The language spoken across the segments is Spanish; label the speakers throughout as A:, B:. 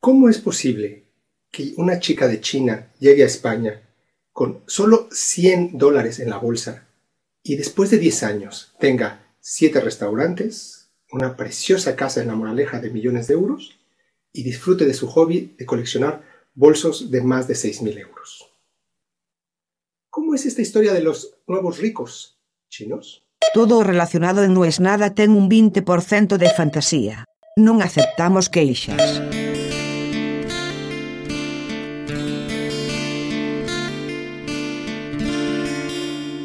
A: ¿Cómo es posible que una chica de China llegue a España con solo 100 dólares en la bolsa y después de 10 años tenga 7 restaurantes, una preciosa casa en la moraleja de millones de euros y disfrute de su hobby de coleccionar bolsos de más de 6.000 euros? ¿Cómo es esta historia de los nuevos ricos chinos?
B: Todo relacionado en No es nada ten un 20% de fantasía. Non aceptamos queixas.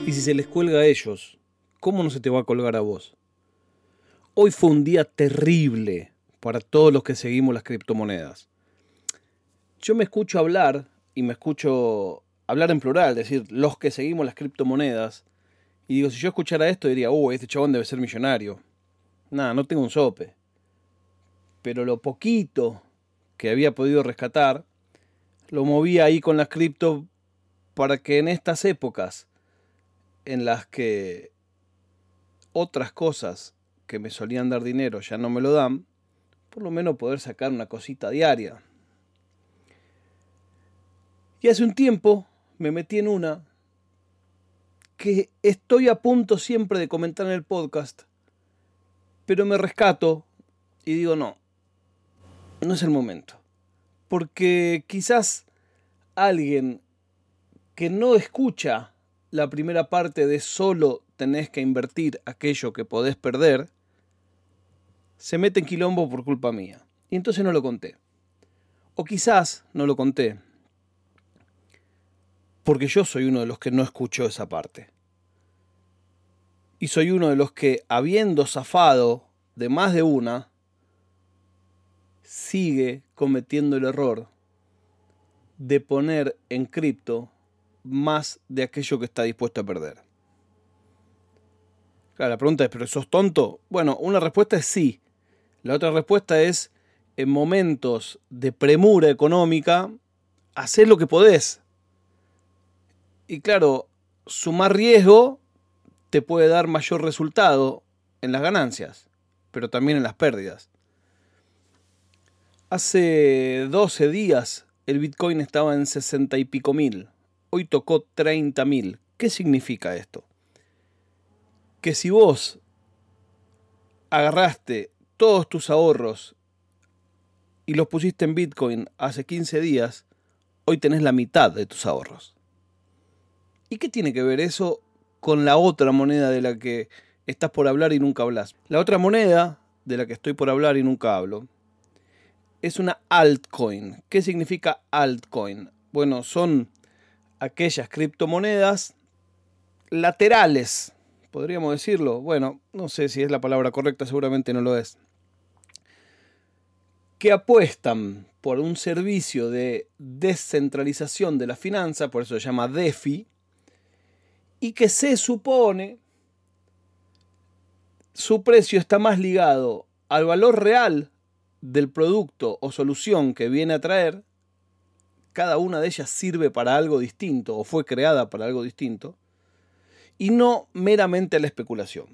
C: Y si se les cuelga a ellos, ¿cómo no se te va a colgar a vos? Hoy fue un día terrible para todos los que seguimos las criptomonedas. Yo me escucho hablar, y me escucho hablar en plural, decir, los que seguimos las criptomonedas, y digo, si yo escuchara esto diría, uh, este chabón debe ser millonario. Nada, no tengo un sope. Pero lo poquito que había podido rescatar, lo movía ahí con las cripto para que en estas épocas en las que otras cosas que me solían dar dinero ya no me lo dan, por lo menos poder sacar una cosita diaria. Y hace un tiempo me metí en una que estoy a punto siempre de comentar en el podcast, pero me rescato y digo no, no es el momento. Porque quizás alguien que no escucha la primera parte de solo tenés que invertir aquello que podés perder, se mete en quilombo por culpa mía. Y entonces no lo conté. O quizás no lo conté porque yo soy uno de los que no escuchó esa parte. Y soy uno de los que, habiendo zafado de más de una, sigue cometiendo el error de poner en cripto más de aquello que está dispuesto a perder. Claro, la pregunta es, ¿pero sos tonto? Bueno, una respuesta es sí. La otra respuesta es, en momentos de premura económica, hacer lo que podés. Y claro, sumar riesgo te puede dar mayor resultado en las ganancias, pero también en las pérdidas. Hace 12 días el Bitcoin estaba en 60 y pico mil. Hoy tocó 30 mil. ¿Qué significa esto? Que si vos agarraste todos tus ahorros y los pusiste en Bitcoin hace 15 días, hoy tenés la mitad de tus ahorros. ¿Y qué tiene que ver eso con la otra moneda de la que estás por hablar y nunca hablas? La otra moneda de la que estoy por hablar y nunca hablo es una altcoin. ¿Qué significa altcoin? Bueno, son aquellas criptomonedas laterales, podríamos decirlo. Bueno, no sé si es la palabra correcta, seguramente no lo es. Que apuestan por un servicio de descentralización de la finanza, por eso se llama DeFi, y que se supone su precio está más ligado al valor real del producto o solución que viene a traer, cada una de ellas sirve para algo distinto o fue creada para algo distinto, y no meramente la especulación.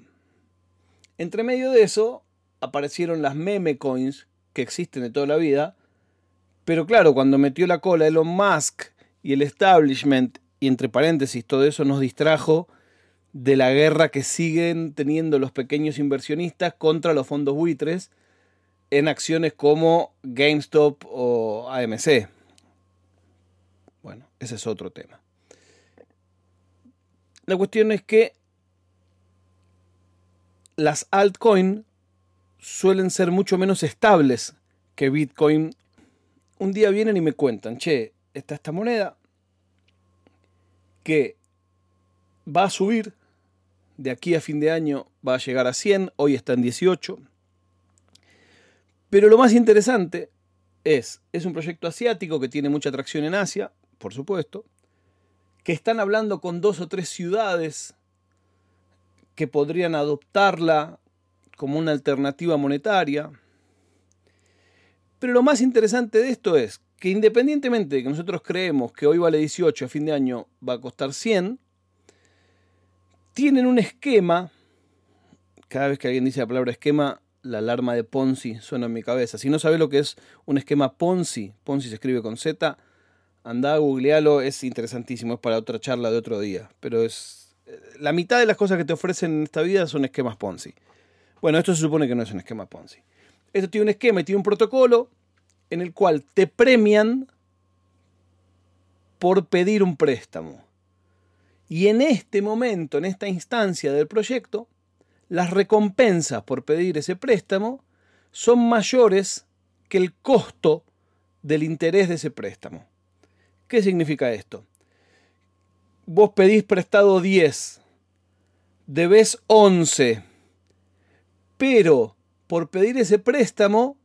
C: Entre medio de eso aparecieron las meme coins que existen de toda la vida, pero claro, cuando metió la cola Elon Musk y el establishment y entre paréntesis, todo eso nos distrajo de la guerra que siguen teniendo los pequeños inversionistas contra los fondos buitres en acciones como GameStop o AMC. Bueno, ese es otro tema. La cuestión es que las altcoins suelen ser mucho menos estables que Bitcoin. Un día vienen y me cuentan, che, está esta moneda, que va a subir, de aquí a fin de año va a llegar a 100, hoy está en 18. Pero lo más interesante es, es un proyecto asiático que tiene mucha atracción en Asia, por supuesto, que están hablando con dos o tres ciudades que podrían adoptarla como una alternativa monetaria. Pero lo más interesante de esto es que independientemente de que nosotros creemos que hoy vale 18, a fin de año va a costar 100, tienen un esquema, cada vez que alguien dice la palabra esquema, la alarma de Ponzi suena en mi cabeza. Si no sabes lo que es un esquema Ponzi, Ponzi se escribe con Z, anda a googlealo, es interesantísimo, es para otra charla de otro día. Pero es. La mitad de las cosas que te ofrecen en esta vida son esquemas Ponzi. Bueno, esto se supone que no es un esquema Ponzi. Esto tiene un esquema y tiene un protocolo en el cual te premian por pedir un préstamo. Y en este momento, en esta instancia del proyecto, las recompensas por pedir ese préstamo son mayores que el costo del interés de ese préstamo. ¿Qué significa esto? Vos pedís prestado 10, debes 11, pero por pedir ese préstamo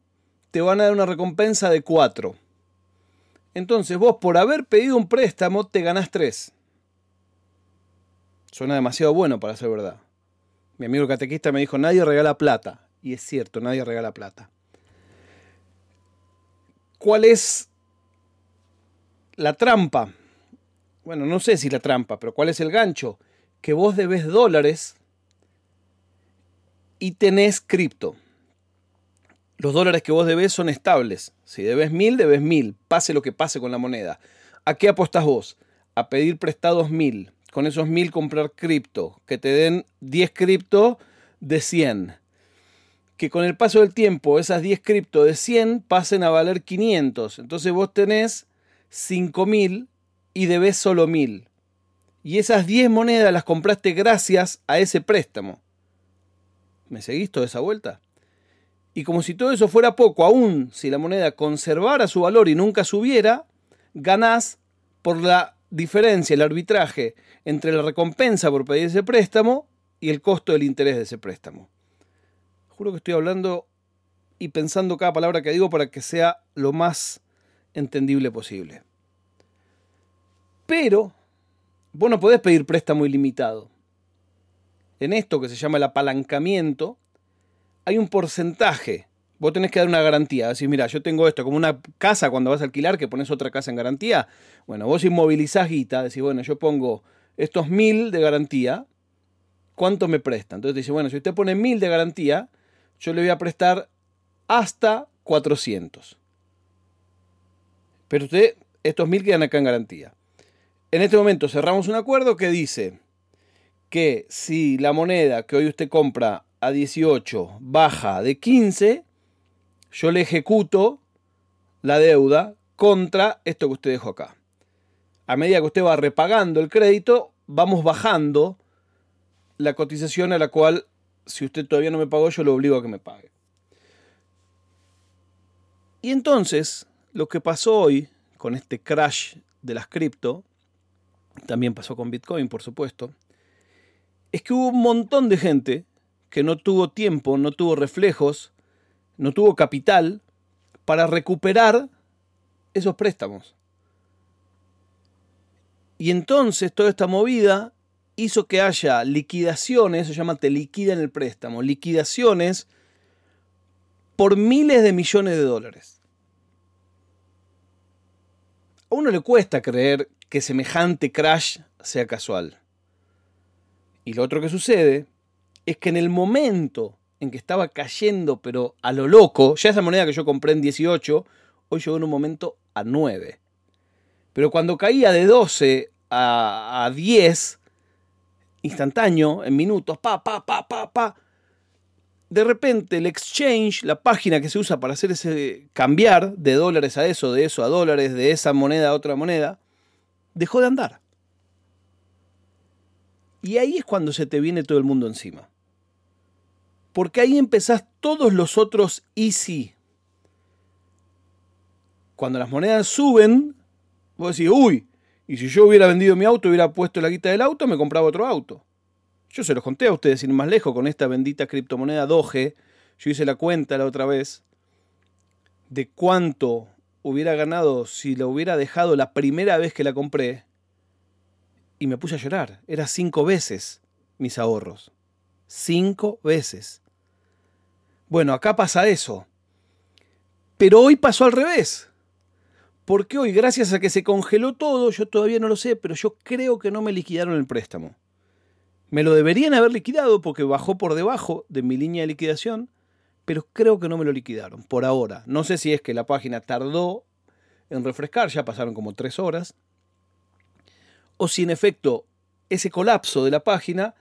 C: te van a dar una recompensa de 4. Entonces vos por haber pedido un préstamo te ganás 3. Suena demasiado bueno para ser verdad. Mi amigo catequista me dijo, nadie regala plata. Y es cierto, nadie regala plata. ¿Cuál es la trampa? Bueno, no sé si la trampa, pero ¿cuál es el gancho? Que vos debes dólares y tenés cripto. Los dólares que vos debes son estables. Si debes mil, debes mil. Pase lo que pase con la moneda. ¿A qué apostas vos? A pedir prestados mil con esos mil comprar cripto, que te den 10 cripto de 100. Que con el paso del tiempo esas 10 cripto de 100 pasen a valer 500. Entonces vos tenés 5000 y debes solo 1000. Y esas 10 monedas las compraste gracias a ese préstamo. ¿Me seguís toda esa vuelta? Y como si todo eso fuera poco, aún si la moneda conservara su valor y nunca subiera, ganás por la diferencia, el arbitraje entre la recompensa por pedir ese préstamo y el costo del interés de ese préstamo. Juro que estoy hablando y pensando cada palabra que digo para que sea lo más entendible posible. Pero vos no podés pedir préstamo ilimitado. En esto que se llama el apalancamiento, hay un porcentaje Vos tenés que dar una garantía. Decís, mira, yo tengo esto, como una casa cuando vas a alquilar que pones otra casa en garantía. Bueno, vos inmovilizás guita, decís, bueno, yo pongo estos mil de garantía, ¿cuánto me presta? Entonces te dice, bueno, si usted pone mil de garantía, yo le voy a prestar hasta 400. Pero usted, estos mil quedan acá en garantía. En este momento cerramos un acuerdo que dice que si la moneda que hoy usted compra a 18 baja de 15, yo le ejecuto la deuda contra esto que usted dejó acá. A medida que usted va repagando el crédito, vamos bajando la cotización a la cual, si usted todavía no me pagó, yo lo obligo a que me pague. Y entonces, lo que pasó hoy con este crash de las cripto, también pasó con Bitcoin, por supuesto, es que hubo un montón de gente que no tuvo tiempo, no tuvo reflejos no tuvo capital para recuperar esos préstamos. Y entonces toda esta movida hizo que haya liquidaciones, se llama te liquida el préstamo, liquidaciones por miles de millones de dólares. A uno le cuesta creer que semejante crash sea casual. Y lo otro que sucede es que en el momento en que estaba cayendo, pero a lo loco, ya esa moneda que yo compré en 18, hoy llegó en un momento a 9. Pero cuando caía de 12 a, a 10, instantáneo, en minutos, pa, pa, pa, pa, pa, de repente el exchange, la página que se usa para hacer ese cambiar de dólares a eso, de eso a dólares, de esa moneda a otra moneda, dejó de andar. Y ahí es cuando se te viene todo el mundo encima porque ahí empezás todos los otros easy. Cuando las monedas suben, vos decís, uy, y si yo hubiera vendido mi auto, hubiera puesto la guita del auto, me compraba otro auto. Yo se los conté a ustedes sin más lejos con esta bendita criptomoneda Doge. Yo hice la cuenta la otra vez de cuánto hubiera ganado si la hubiera dejado la primera vez que la compré. Y me puse a llorar. Era cinco veces mis ahorros. Cinco veces. Bueno, acá pasa eso. Pero hoy pasó al revés. Porque hoy, gracias a que se congeló todo, yo todavía no lo sé, pero yo creo que no me liquidaron el préstamo. Me lo deberían haber liquidado porque bajó por debajo de mi línea de liquidación, pero creo que no me lo liquidaron, por ahora. No sé si es que la página tardó en refrescar, ya pasaron como tres horas, o si en efecto ese colapso de la página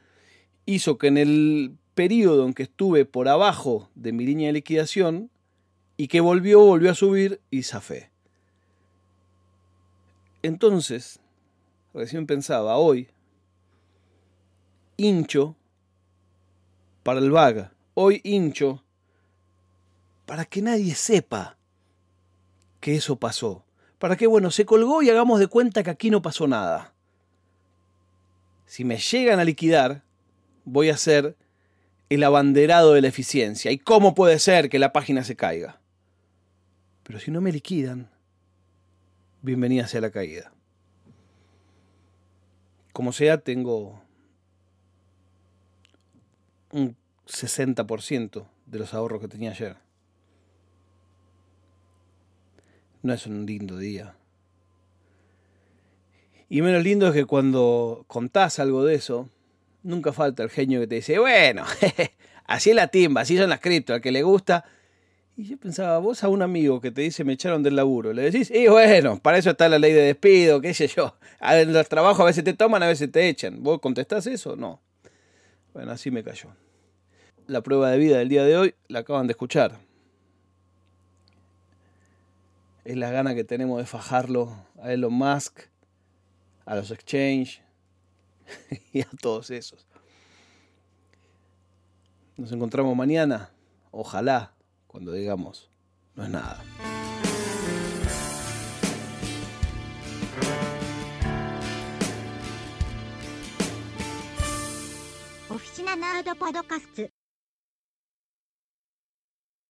C: hizo que en el periodo en que estuve por abajo de mi línea de liquidación y que volvió, volvió a subir y zafé. Entonces, recién pensaba, hoy, hincho para el vaga, hoy hincho para que nadie sepa que eso pasó. Para que, bueno, se colgó y hagamos de cuenta que aquí no pasó nada. Si me llegan a liquidar, voy a ser el abanderado de la eficiencia. ¿Y cómo puede ser que la página se caiga? Pero si no me liquidan, bienvenida sea la caída. Como sea, tengo un 60% de los ahorros que tenía ayer. No es un lindo día. Y menos lindo es que cuando contás algo de eso, nunca falta el genio que te dice, bueno, así es la timba, así son las cripto, al que le gusta. Y yo pensaba, vos a un amigo que te dice me echaron del laburo, le decís, y bueno, para eso está la ley de despido, qué sé yo. En los trabajos a veces te toman, a veces te echan. ¿Vos contestás eso? No. Bueno, así me cayó la prueba de vida del día de hoy, la acaban de escuchar. Es la gana que tenemos de fajarlo a Elon Musk, a los exchange y a todos esos. Nos encontramos mañana, ojalá, cuando digamos, no es nada.